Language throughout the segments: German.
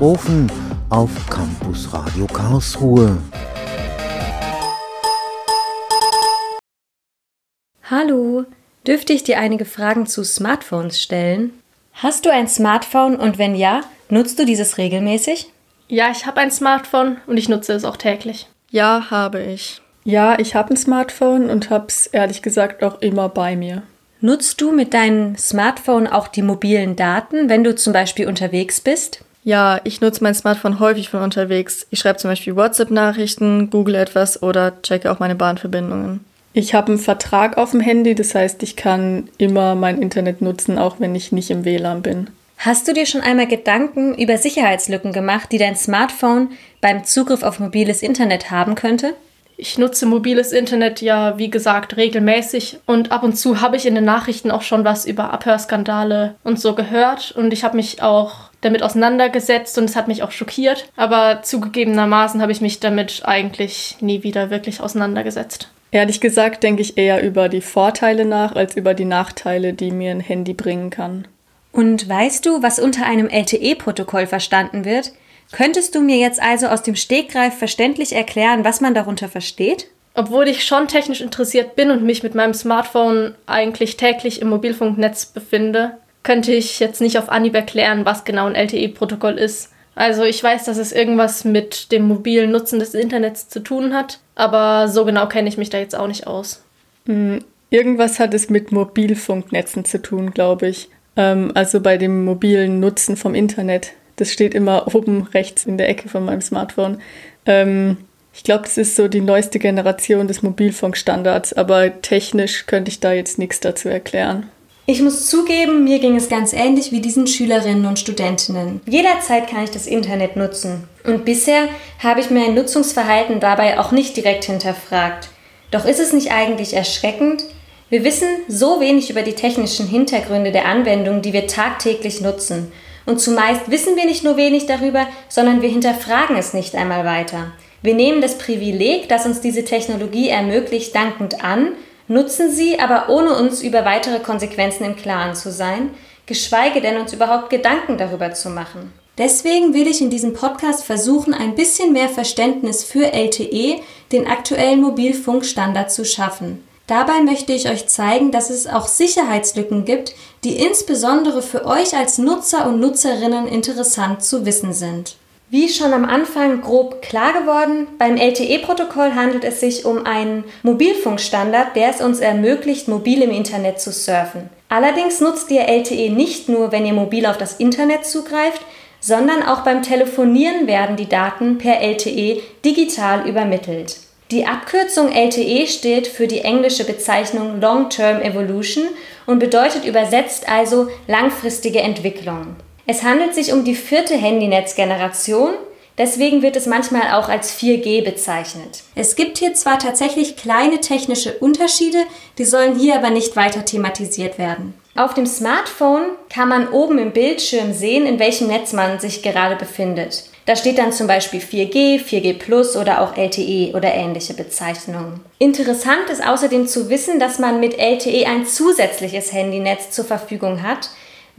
Software-Katastrophen auf Campus Radio Karlsruhe. Hallo, dürfte ich dir einige Fragen zu Smartphones stellen? Hast du ein Smartphone und wenn ja, nutzt du dieses regelmäßig? Ja, ich habe ein Smartphone und ich nutze es auch täglich. Ja, habe ich. Ja, ich habe ein Smartphone und habe es ehrlich gesagt auch immer bei mir. Nutzt du mit deinem Smartphone auch die mobilen Daten, wenn du zum Beispiel unterwegs bist? Ja, ich nutze mein Smartphone häufig von unterwegs. Ich schreibe zum Beispiel WhatsApp-Nachrichten, google etwas oder checke auch meine Bahnverbindungen. Ich habe einen Vertrag auf dem Handy, das heißt, ich kann immer mein Internet nutzen, auch wenn ich nicht im WLAN bin. Hast du dir schon einmal Gedanken über Sicherheitslücken gemacht, die dein Smartphone beim Zugriff auf mobiles Internet haben könnte? Ich nutze mobiles Internet ja, wie gesagt, regelmäßig und ab und zu habe ich in den Nachrichten auch schon was über Abhörskandale und so gehört und ich habe mich auch damit auseinandergesetzt und es hat mich auch schockiert, aber zugegebenermaßen habe ich mich damit eigentlich nie wieder wirklich auseinandergesetzt. Ehrlich gesagt denke ich eher über die Vorteile nach als über die Nachteile, die mir ein Handy bringen kann. Und weißt du, was unter einem LTE-Protokoll verstanden wird? Könntest du mir jetzt also aus dem Stegreif verständlich erklären, was man darunter versteht? Obwohl ich schon technisch interessiert bin und mich mit meinem Smartphone eigentlich täglich im Mobilfunknetz befinde, könnte ich jetzt nicht auf Anhieb erklären, was genau ein LTE-Protokoll ist. Also ich weiß, dass es irgendwas mit dem mobilen Nutzen des Internets zu tun hat, aber so genau kenne ich mich da jetzt auch nicht aus. Hm, irgendwas hat es mit Mobilfunknetzen zu tun, glaube ich. Ähm, also bei dem mobilen Nutzen vom Internet. Das steht immer oben rechts in der Ecke von meinem Smartphone. Ähm, ich glaube, das ist so die neueste Generation des Mobilfunkstandards, aber technisch könnte ich da jetzt nichts dazu erklären. Ich muss zugeben, mir ging es ganz ähnlich wie diesen Schülerinnen und Studentinnen. Jederzeit kann ich das Internet nutzen. Und bisher habe ich mein Nutzungsverhalten dabei auch nicht direkt hinterfragt. Doch ist es nicht eigentlich erschreckend? Wir wissen so wenig über die technischen Hintergründe der Anwendung, die wir tagtäglich nutzen. Und zumeist wissen wir nicht nur wenig darüber, sondern wir hinterfragen es nicht einmal weiter. Wir nehmen das Privileg, das uns diese Technologie ermöglicht, dankend an nutzen sie, aber ohne uns über weitere Konsequenzen im Klaren zu sein, geschweige denn uns überhaupt Gedanken darüber zu machen. Deswegen will ich in diesem Podcast versuchen, ein bisschen mehr Verständnis für LTE, den aktuellen Mobilfunkstandard, zu schaffen. Dabei möchte ich euch zeigen, dass es auch Sicherheitslücken gibt, die insbesondere für euch als Nutzer und Nutzerinnen interessant zu wissen sind. Wie schon am Anfang grob klar geworden, beim LTE-Protokoll handelt es sich um einen Mobilfunkstandard, der es uns ermöglicht, mobil im Internet zu surfen. Allerdings nutzt ihr LTE nicht nur, wenn ihr mobil auf das Internet zugreift, sondern auch beim Telefonieren werden die Daten per LTE digital übermittelt. Die Abkürzung LTE steht für die englische Bezeichnung Long-Term Evolution und bedeutet übersetzt also langfristige Entwicklung. Es handelt sich um die vierte Handynetzgeneration, deswegen wird es manchmal auch als 4G bezeichnet. Es gibt hier zwar tatsächlich kleine technische Unterschiede, die sollen hier aber nicht weiter thematisiert werden. Auf dem Smartphone kann man oben im Bildschirm sehen, in welchem Netz man sich gerade befindet. Da steht dann zum Beispiel 4G, 4G Plus oder auch LTE oder ähnliche Bezeichnungen. Interessant ist außerdem zu wissen, dass man mit LTE ein zusätzliches Handynetz zur Verfügung hat,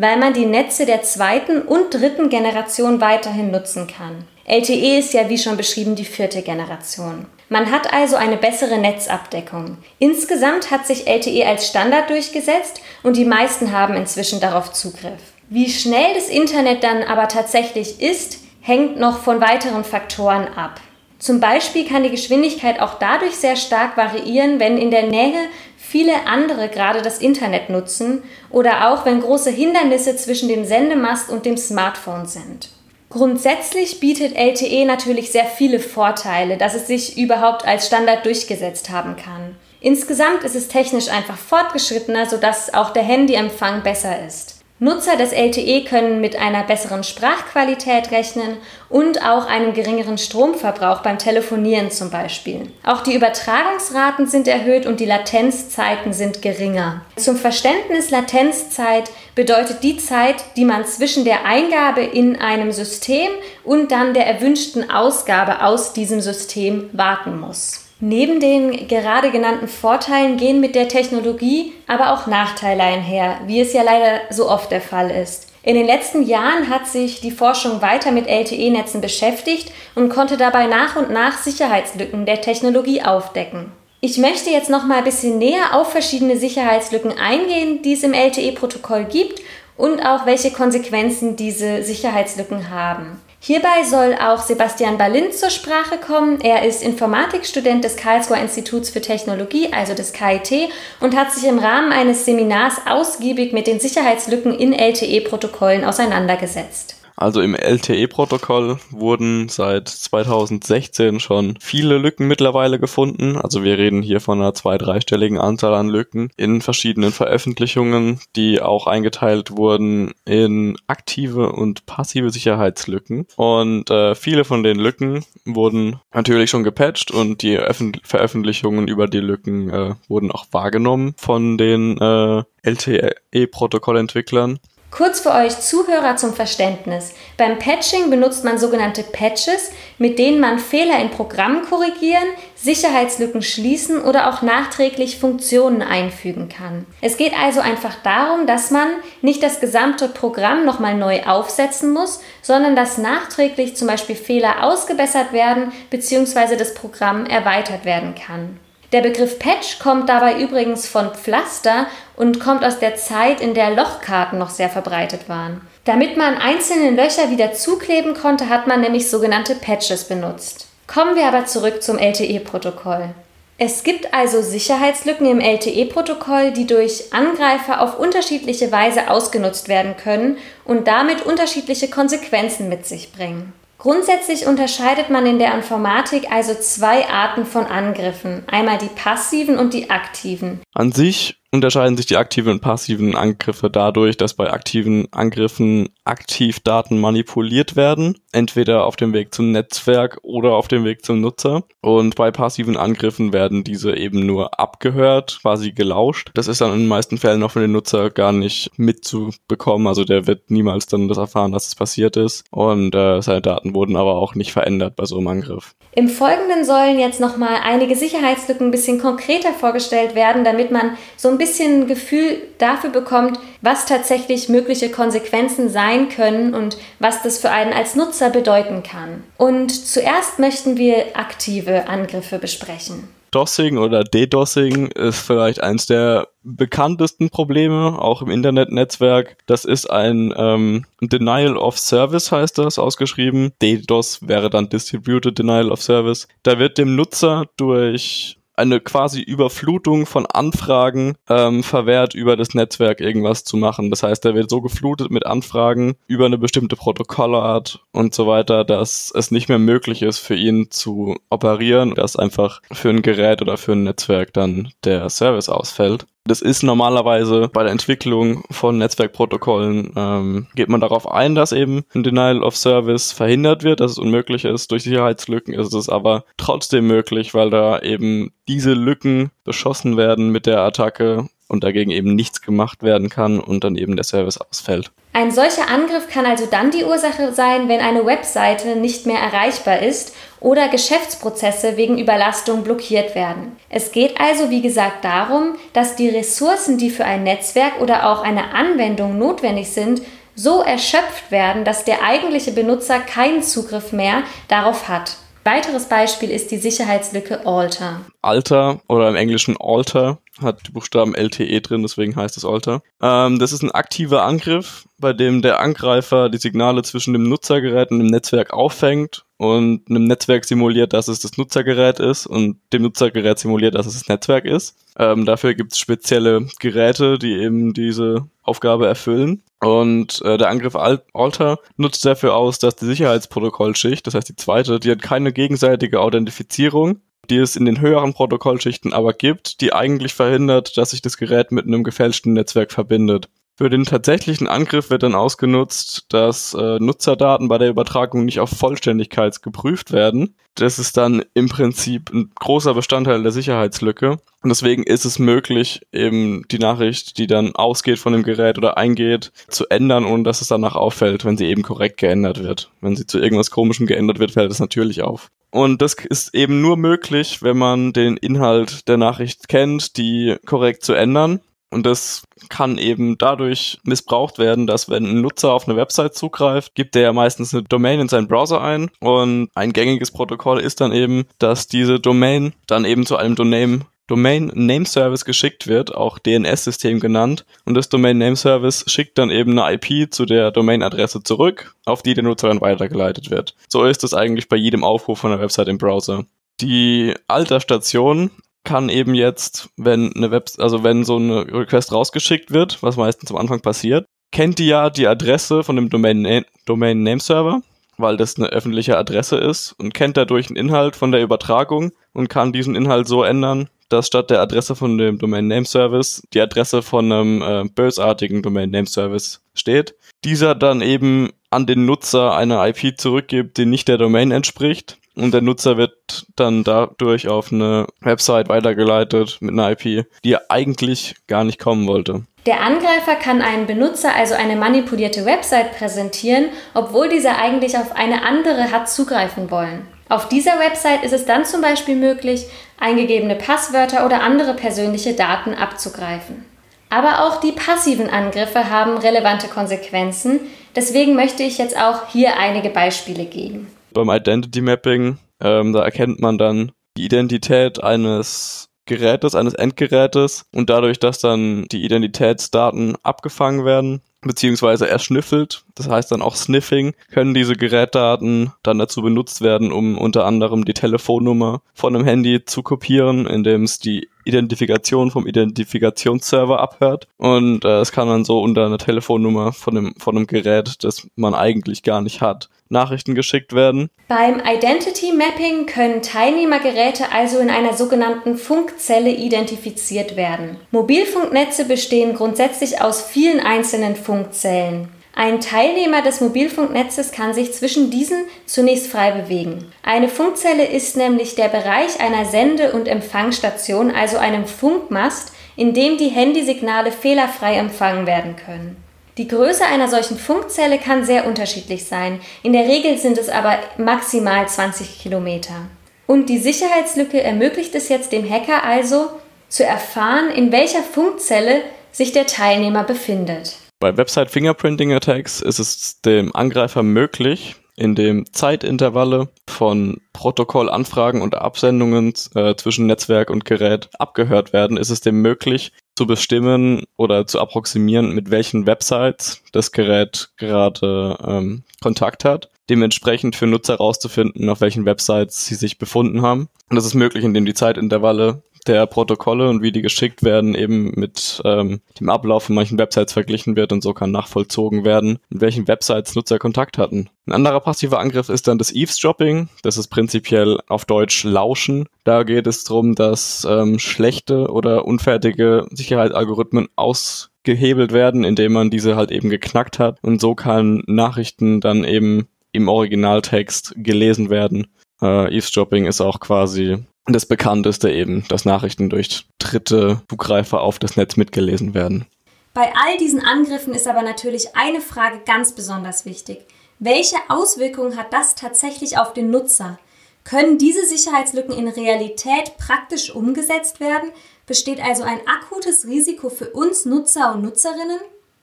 weil man die Netze der zweiten und dritten Generation weiterhin nutzen kann. LTE ist ja wie schon beschrieben die vierte Generation. Man hat also eine bessere Netzabdeckung. Insgesamt hat sich LTE als Standard durchgesetzt und die meisten haben inzwischen darauf Zugriff. Wie schnell das Internet dann aber tatsächlich ist, hängt noch von weiteren Faktoren ab. Zum Beispiel kann die Geschwindigkeit auch dadurch sehr stark variieren, wenn in der Nähe viele andere gerade das Internet nutzen oder auch wenn große Hindernisse zwischen dem Sendemast und dem Smartphone sind. Grundsätzlich bietet LTE natürlich sehr viele Vorteile, dass es sich überhaupt als Standard durchgesetzt haben kann. Insgesamt ist es technisch einfach fortgeschrittener, sodass auch der Handyempfang besser ist. Nutzer des LTE können mit einer besseren Sprachqualität rechnen und auch einem geringeren Stromverbrauch beim Telefonieren zum Beispiel. Auch die Übertragungsraten sind erhöht und die Latenzzeiten sind geringer. Zum Verständnis Latenzzeit bedeutet die Zeit, die man zwischen der Eingabe in einem System und dann der erwünschten Ausgabe aus diesem System warten muss. Neben den gerade genannten Vorteilen gehen mit der Technologie aber auch Nachteile einher, wie es ja leider so oft der Fall ist. In den letzten Jahren hat sich die Forschung weiter mit LTE-Netzen beschäftigt und konnte dabei nach und nach Sicherheitslücken der Technologie aufdecken. Ich möchte jetzt noch mal ein bisschen näher auf verschiedene Sicherheitslücken eingehen, die es im LTE-Protokoll gibt und auch welche Konsequenzen diese Sicherheitslücken haben. Hierbei soll auch Sebastian Balint zur Sprache kommen. Er ist Informatikstudent des Karlsruher Instituts für Technologie, also des KIT, und hat sich im Rahmen eines Seminars ausgiebig mit den Sicherheitslücken in LTE-Protokollen auseinandergesetzt. Also im LTE-Protokoll wurden seit 2016 schon viele Lücken mittlerweile gefunden. Also wir reden hier von einer zwei-, dreistelligen Anzahl an Lücken in verschiedenen Veröffentlichungen, die auch eingeteilt wurden in aktive und passive Sicherheitslücken. Und äh, viele von den Lücken wurden natürlich schon gepatcht und die Öffent Veröffentlichungen über die Lücken äh, wurden auch wahrgenommen von den äh, LTE-Protokollentwicklern. Kurz für euch Zuhörer zum Verständnis. Beim Patching benutzt man sogenannte Patches, mit denen man Fehler in Programmen korrigieren, Sicherheitslücken schließen oder auch nachträglich Funktionen einfügen kann. Es geht also einfach darum, dass man nicht das gesamte Programm nochmal neu aufsetzen muss, sondern dass nachträglich zum Beispiel Fehler ausgebessert werden bzw. das Programm erweitert werden kann. Der Begriff Patch kommt dabei übrigens von Pflaster und kommt aus der Zeit, in der Lochkarten noch sehr verbreitet waren. Damit man einzelne Löcher wieder zukleben konnte, hat man nämlich sogenannte Patches benutzt. Kommen wir aber zurück zum LTE-Protokoll. Es gibt also Sicherheitslücken im LTE-Protokoll, die durch Angreifer auf unterschiedliche Weise ausgenutzt werden können und damit unterschiedliche Konsequenzen mit sich bringen. Grundsätzlich unterscheidet man in der Informatik also zwei Arten von Angriffen, einmal die passiven und die aktiven. An sich unterscheiden sich die aktiven und passiven Angriffe dadurch, dass bei aktiven Angriffen aktiv Daten manipuliert werden, entweder auf dem Weg zum Netzwerk oder auf dem Weg zum Nutzer. Und bei passiven Angriffen werden diese eben nur abgehört, quasi gelauscht. Das ist dann in den meisten Fällen noch für den Nutzer gar nicht mitzubekommen. Also der wird niemals dann das erfahren, dass es passiert ist. Und äh, seine Daten wurden aber auch nicht verändert bei so einem Angriff. Im Folgenden sollen jetzt nochmal einige Sicherheitslücken ein bisschen konkreter vorgestellt werden, damit man so ein bisschen ein Gefühl dafür bekommt, was tatsächlich mögliche Konsequenzen sein können und was das für einen als Nutzer bedeuten kann. Und zuerst möchten wir aktive Angriffe besprechen. DOSing oder DDoSing ist vielleicht eins der bekanntesten Probleme, auch im Internetnetzwerk. Das ist ein ähm, Denial of Service, heißt das, ausgeschrieben. DDoS wäre dann Distributed Denial of Service. Da wird dem Nutzer durch eine quasi Überflutung von Anfragen ähm, verwehrt, über das Netzwerk irgendwas zu machen. Das heißt, er wird so geflutet mit Anfragen über eine bestimmte Protokollart und so weiter, dass es nicht mehr möglich ist für ihn zu operieren, dass einfach für ein Gerät oder für ein Netzwerk dann der Service ausfällt. Das ist normalerweise bei der Entwicklung von Netzwerkprotokollen, ähm, geht man darauf ein, dass eben ein Denial of Service verhindert wird, dass es unmöglich ist. Durch Sicherheitslücken ist es aber trotzdem möglich, weil da eben diese Lücken beschossen werden mit der Attacke und dagegen eben nichts gemacht werden kann und dann eben der Service ausfällt. Ein solcher Angriff kann also dann die Ursache sein, wenn eine Webseite nicht mehr erreichbar ist oder Geschäftsprozesse wegen Überlastung blockiert werden. Es geht also, wie gesagt, darum, dass die Ressourcen, die für ein Netzwerk oder auch eine Anwendung notwendig sind, so erschöpft werden, dass der eigentliche Benutzer keinen Zugriff mehr darauf hat. Weiteres Beispiel ist die Sicherheitslücke Alter. Alter oder im Englischen Alter hat die Buchstaben LTE drin, deswegen heißt es Alter. Ähm, das ist ein aktiver Angriff, bei dem der Angreifer die Signale zwischen dem Nutzergerät und dem Netzwerk auffängt und einem Netzwerk simuliert, dass es das Nutzergerät ist und dem Nutzergerät simuliert, dass es das Netzwerk ist. Ähm, dafür gibt es spezielle Geräte, die eben diese Aufgabe erfüllen. Und äh, der Angriff Alter nutzt dafür aus, dass die Sicherheitsprotokollschicht, das heißt die zweite, die hat keine gegenseitige Authentifizierung, die es in den höheren Protokollschichten aber gibt, die eigentlich verhindert, dass sich das Gerät mit einem gefälschten Netzwerk verbindet. Für den tatsächlichen Angriff wird dann ausgenutzt, dass äh, Nutzerdaten bei der Übertragung nicht auf Vollständigkeit geprüft werden. Das ist dann im Prinzip ein großer Bestandteil der Sicherheitslücke. Und deswegen ist es möglich, eben die Nachricht, die dann ausgeht von dem Gerät oder eingeht, zu ändern, ohne dass es danach auffällt, wenn sie eben korrekt geändert wird. Wenn sie zu irgendwas Komischem geändert wird, fällt es natürlich auf. Und das ist eben nur möglich, wenn man den Inhalt der Nachricht kennt, die korrekt zu ändern. Und das kann eben dadurch missbraucht werden, dass wenn ein Nutzer auf eine Website zugreift, gibt er ja meistens eine Domain in seinen Browser ein. Und ein gängiges Protokoll ist dann eben, dass diese Domain dann eben zu einem Domain Domain Name Service geschickt wird, auch DNS-System genannt. Und das Domain Name Service schickt dann eben eine IP zu der Domain-Adresse zurück, auf die der Nutzer dann weitergeleitet wird. So ist es eigentlich bei jedem Aufruf von der Website im Browser. Die Alterstation kann eben jetzt, wenn eine Web, also wenn so eine Request rausgeschickt wird, was meistens am Anfang passiert, kennt die ja die Adresse von dem Domain, Domain Name Server, weil das eine öffentliche Adresse ist und kennt dadurch den Inhalt von der Übertragung und kann diesen Inhalt so ändern, dass statt der Adresse von dem Domain Name Service die Adresse von einem äh, bösartigen Domain Name Service steht. Dieser dann eben an den Nutzer eine IP zurückgibt, die nicht der Domain entspricht und der Nutzer wird dann dadurch auf eine Website weitergeleitet mit einer IP, die er eigentlich gar nicht kommen wollte. Der Angreifer kann einem Benutzer also eine manipulierte Website präsentieren, obwohl dieser eigentlich auf eine andere hat zugreifen wollen. Auf dieser Website ist es dann zum Beispiel möglich, eingegebene Passwörter oder andere persönliche Daten abzugreifen. Aber auch die passiven Angriffe haben relevante Konsequenzen, deswegen möchte ich jetzt auch hier einige Beispiele geben beim Identity Mapping. Ähm, da erkennt man dann die Identität eines Gerätes, eines Endgerätes und dadurch, dass dann die Identitätsdaten abgefangen werden, beziehungsweise erschnüffelt, das heißt dann auch Sniffing, können diese Gerätdaten dann dazu benutzt werden, um unter anderem die Telefonnummer von einem Handy zu kopieren, indem es die Identifikation vom Identifikationsserver abhört. Und äh, es kann dann so unter einer Telefonnummer von einem, von einem Gerät, das man eigentlich gar nicht hat, Nachrichten geschickt werden. Beim Identity Mapping können Teilnehmergeräte also in einer sogenannten Funkzelle identifiziert werden. Mobilfunknetze bestehen grundsätzlich aus vielen einzelnen Funkzellen. Ein Teilnehmer des Mobilfunknetzes kann sich zwischen diesen zunächst frei bewegen. Eine Funkzelle ist nämlich der Bereich einer Sende- und Empfangsstation, also einem Funkmast, in dem die Handysignale fehlerfrei empfangen werden können. Die Größe einer solchen Funkzelle kann sehr unterschiedlich sein. In der Regel sind es aber maximal 20 Kilometer. Und die Sicherheitslücke ermöglicht es jetzt dem Hacker also, zu erfahren, in welcher Funkzelle sich der Teilnehmer befindet. Bei Website Fingerprinting Attacks ist es dem Angreifer möglich, in dem Zeitintervalle von Protokollanfragen und Absendungen äh, zwischen Netzwerk und Gerät abgehört werden, ist es dem möglich zu bestimmen oder zu approximieren, mit welchen Websites das Gerät gerade ähm, Kontakt hat. Dementsprechend für Nutzer herauszufinden, auf welchen Websites sie sich befunden haben. Und das ist möglich, indem die Zeitintervalle der Protokolle und wie die geschickt werden, eben mit ähm, dem Ablauf von manchen Websites verglichen wird und so kann nachvollzogen werden, mit welchen Websites Nutzer Kontakt hatten. Ein anderer passiver Angriff ist dann das Eavesdropping. Das ist prinzipiell auf Deutsch Lauschen. Da geht es darum, dass ähm, schlechte oder unfertige Sicherheitsalgorithmen ausgehebelt werden, indem man diese halt eben geknackt hat. Und so kann Nachrichten dann eben im Originaltext gelesen werden. Äh, Eavesdropping ist auch quasi das bekannteste eben, dass Nachrichten durch dritte Zugreifer auf das Netz mitgelesen werden. Bei all diesen Angriffen ist aber natürlich eine Frage ganz besonders wichtig. Welche Auswirkungen hat das tatsächlich auf den Nutzer? Können diese Sicherheitslücken in Realität praktisch umgesetzt werden? Besteht also ein akutes Risiko für uns Nutzer und Nutzerinnen?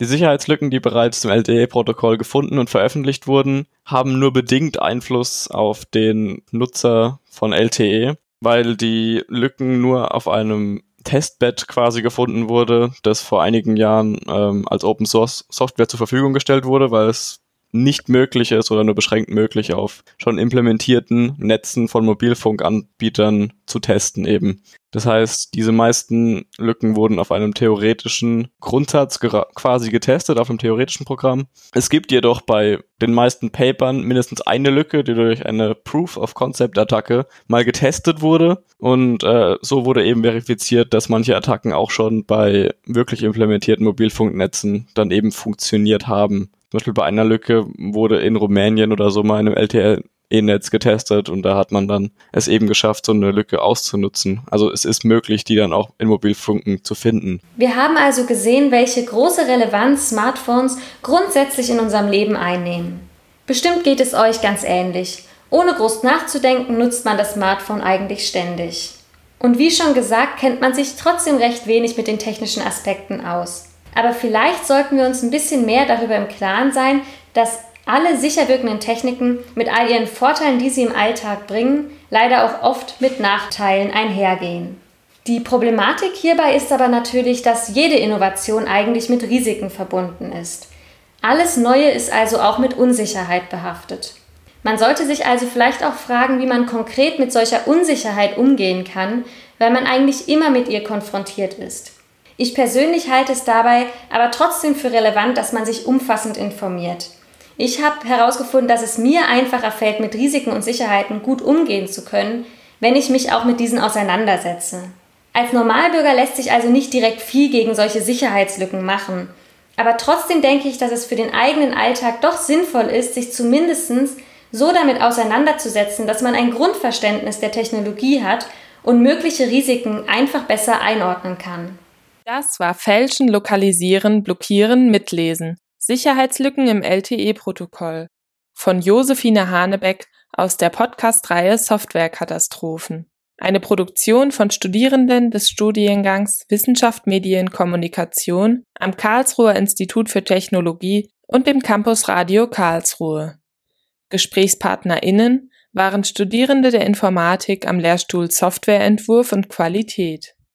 Die Sicherheitslücken, die bereits zum LTE-Protokoll gefunden und veröffentlicht wurden, haben nur bedingt Einfluss auf den Nutzer von LTE weil die Lücken nur auf einem Testbed quasi gefunden wurde, das vor einigen Jahren ähm, als Open Source Software zur Verfügung gestellt wurde, weil es nicht möglich ist oder nur beschränkt möglich auf schon implementierten Netzen von Mobilfunkanbietern zu testen eben. Das heißt, diese meisten Lücken wurden auf einem theoretischen Grundsatz quasi getestet, auf einem theoretischen Programm. Es gibt jedoch bei den meisten Papern mindestens eine Lücke, die durch eine Proof-of-Concept-Attacke mal getestet wurde. Und äh, so wurde eben verifiziert, dass manche Attacken auch schon bei wirklich implementierten Mobilfunknetzen dann eben funktioniert haben. Zum Beispiel bei einer Lücke wurde in Rumänien oder so mal in einem LTE netz getestet und da hat man dann es eben geschafft, so eine Lücke auszunutzen. Also es ist möglich, die dann auch in Mobilfunken zu finden. Wir haben also gesehen, welche große Relevanz Smartphones grundsätzlich in unserem Leben einnehmen. Bestimmt geht es euch ganz ähnlich. Ohne groß nachzudenken nutzt man das Smartphone eigentlich ständig. Und wie schon gesagt, kennt man sich trotzdem recht wenig mit den technischen Aspekten aus. Aber vielleicht sollten wir uns ein bisschen mehr darüber im Klaren sein, dass alle sicher wirkenden Techniken mit all ihren Vorteilen, die sie im Alltag bringen, leider auch oft mit Nachteilen einhergehen. Die Problematik hierbei ist aber natürlich, dass jede Innovation eigentlich mit Risiken verbunden ist. Alles Neue ist also auch mit Unsicherheit behaftet. Man sollte sich also vielleicht auch fragen, wie man konkret mit solcher Unsicherheit umgehen kann, weil man eigentlich immer mit ihr konfrontiert ist. Ich persönlich halte es dabei aber trotzdem für relevant, dass man sich umfassend informiert. Ich habe herausgefunden, dass es mir einfacher fällt, mit Risiken und Sicherheiten gut umgehen zu können, wenn ich mich auch mit diesen auseinandersetze. Als Normalbürger lässt sich also nicht direkt viel gegen solche Sicherheitslücken machen. Aber trotzdem denke ich, dass es für den eigenen Alltag doch sinnvoll ist, sich zumindest so damit auseinanderzusetzen, dass man ein Grundverständnis der Technologie hat und mögliche Risiken einfach besser einordnen kann. Das war Fälschen, Lokalisieren, Blockieren, Mitlesen. Sicherheitslücken im LTE-Protokoll von Josephine Hanebeck aus der Podcast-Reihe Softwarekatastrophen. Eine Produktion von Studierenden des Studiengangs Wissenschaft Medien Kommunikation am Karlsruher Institut für Technologie und dem Campus Radio Karlsruhe. GesprächspartnerInnen waren Studierende der Informatik am Lehrstuhl Softwareentwurf und Qualität